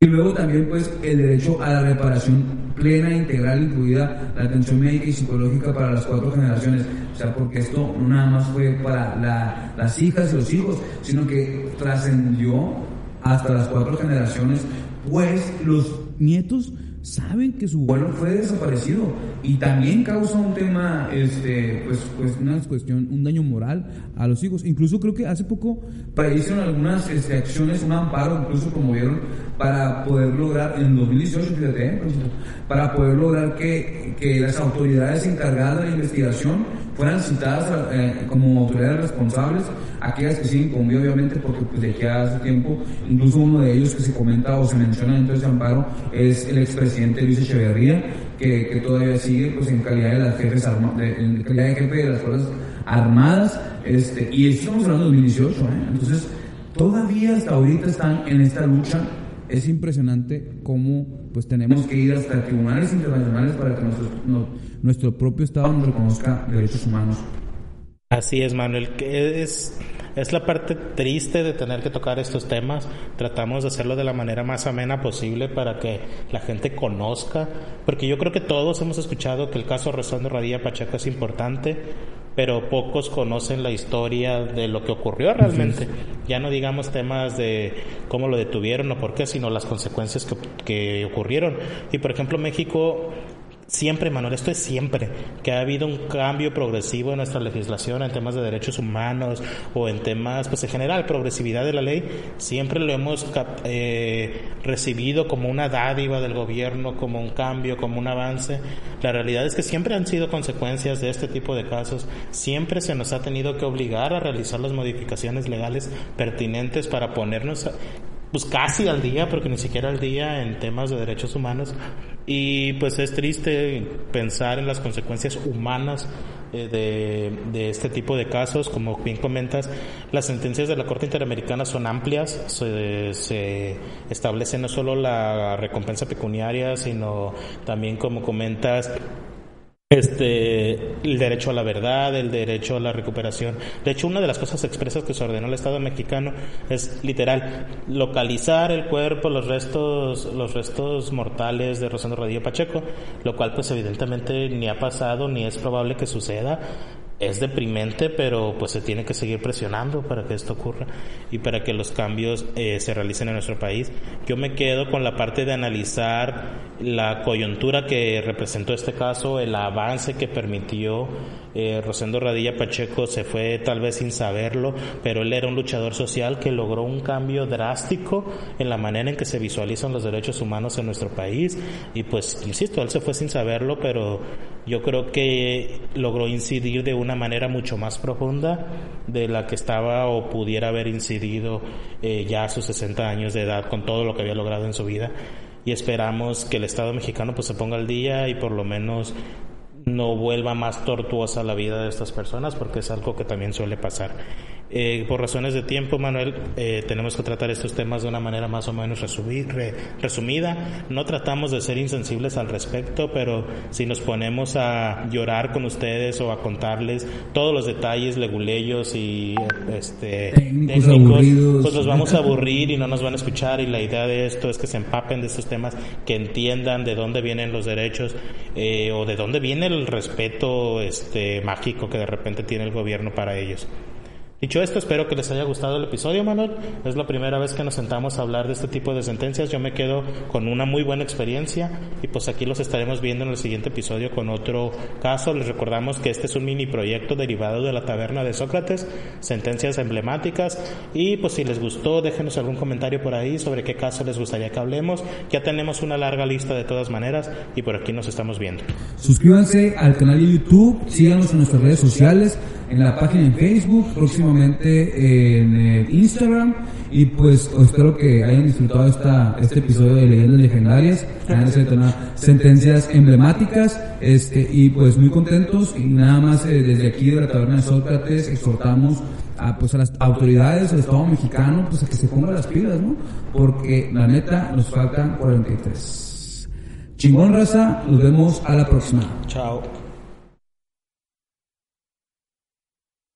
y luego también pues el derecho a la reparación plena, integral, incluida la atención médica y psicológica para las cuatro generaciones. O sea, porque esto no nada más fue para las hijas y los hijos, sino que trascendió hasta las cuatro generaciones, pues los nietos saben que su vuelo fue desaparecido y también causa un tema, este, pues, pues una cuestión, un daño moral a los hijos. Incluso creo que hace poco hicieron algunas este, acciones, un amparo, incluso como vieron, para poder lograr, en 2018, fíjate, ¿eh? para poder lograr que, que las autoridades encargadas de la investigación fueran citadas eh, como autoridades responsables, aquellas que con vida obviamente porque pues de aquí hace tiempo, incluso uno de ellos que se comenta o se menciona dentro de ese amparo es el expresidente Luis Echeverría, que, que todavía sigue pues en calidad de las jefes de, en calidad de jefe de las fuerzas armadas, este, y estamos hablando de 2018, ¿eh? entonces todavía hasta ahorita están en esta lucha es impresionante cómo pues tenemos que ir hasta tribunales internacionales para que nuestro, nuestro propio Estado nos reconozca derechos humanos.
Así es, Manuel, es, es la parte triste de tener que tocar estos temas. Tratamos de hacerlo de la manera más amena posible para que la gente conozca, porque yo creo que todos hemos escuchado que el caso de Radilla Pacheco es importante, pero pocos conocen la historia de lo que ocurrió realmente. Ya no digamos temas de cómo lo detuvieron o por qué, sino las consecuencias que, que ocurrieron. Y por ejemplo, México siempre, Manuel, esto es siempre, que ha habido un cambio progresivo en nuestra legislación en temas de derechos humanos o en temas, pues en general, progresividad de la ley, siempre lo hemos eh, recibido como una dádiva del gobierno, como un cambio, como un avance. La realidad es que siempre han sido consecuencias de este tipo de casos, siempre se nos ha tenido que obligar a realizar las modificaciones legales pertinentes para ponernos pues casi al día, porque ni siquiera al día en temas de derechos humanos. Y pues es triste pensar en las consecuencias humanas eh, de, de, este tipo de casos. Como bien comentas, las sentencias de la Corte Interamericana son amplias, se, se establece no solo la recompensa pecuniaria, sino también, como comentas, este, el derecho a la verdad, el derecho a la recuperación. De hecho, una de las cosas expresas que se ordenó el Estado mexicano es literal localizar el cuerpo, los restos, los restos mortales de Rosendo Rodillo Pacheco, lo cual pues evidentemente ni ha pasado ni es probable que suceda es deprimente, pero pues se tiene que seguir presionando para que esto ocurra y para que los cambios eh, se realicen en nuestro país. Yo me quedo con la parte de analizar la coyuntura que representó este caso, el avance que permitió eh, Rosendo Radilla Pacheco se fue tal vez sin saberlo, pero él era un luchador social que logró un cambio drástico en la manera en que se visualizan los derechos humanos en nuestro país. Y pues, insisto, él se fue sin saberlo, pero yo creo que logró incidir de una manera mucho más profunda de la que estaba o pudiera haber incidido eh, ya a sus 60 años de edad con todo lo que había logrado en su vida. Y esperamos que el Estado mexicano pues se ponga al día y por lo menos no vuelva más tortuosa la vida de estas personas, porque es algo que también suele pasar. Eh, por razones de tiempo, Manuel, eh, tenemos que tratar estos temas de una manera más o menos resumida. No tratamos de ser insensibles al respecto, pero si nos ponemos a llorar con ustedes o a contarles todos los detalles leguleyos y este, técnicos, pues los vamos a aburrir y no nos van a escuchar. Y la idea de esto es que se empapen de estos temas, que entiendan de dónde vienen los derechos eh, o de dónde viene el respeto este, mágico que de repente tiene el gobierno para ellos. Dicho esto, espero que les haya gustado el episodio, Manuel. Es la primera vez que nos sentamos a hablar de este tipo de sentencias. Yo me quedo con una muy buena experiencia y pues aquí los estaremos viendo en el siguiente episodio con otro caso. Les recordamos que este es un mini proyecto derivado de la taberna de Sócrates, sentencias emblemáticas y pues si les gustó, déjenos algún comentario por ahí sobre qué caso les gustaría que hablemos. Ya tenemos una larga lista de todas maneras y por aquí nos estamos viendo.
Suscríbanse al canal de YouTube, síganos en nuestras redes sociales en la página en Facebook, próximamente en eh, Instagram. Y pues espero que hayan disfrutado esta, este episodio de Leyendas Legendarias, sentencias emblemáticas, este, y pues muy contentos. Y nada más eh, desde aquí de la Taberna de Sócrates exhortamos a, pues a las autoridades del Estado mexicano pues a que se pongan las pilas, ¿no? Porque la neta nos faltan 43. Chingón raza, nos vemos a la próxima.
Chao.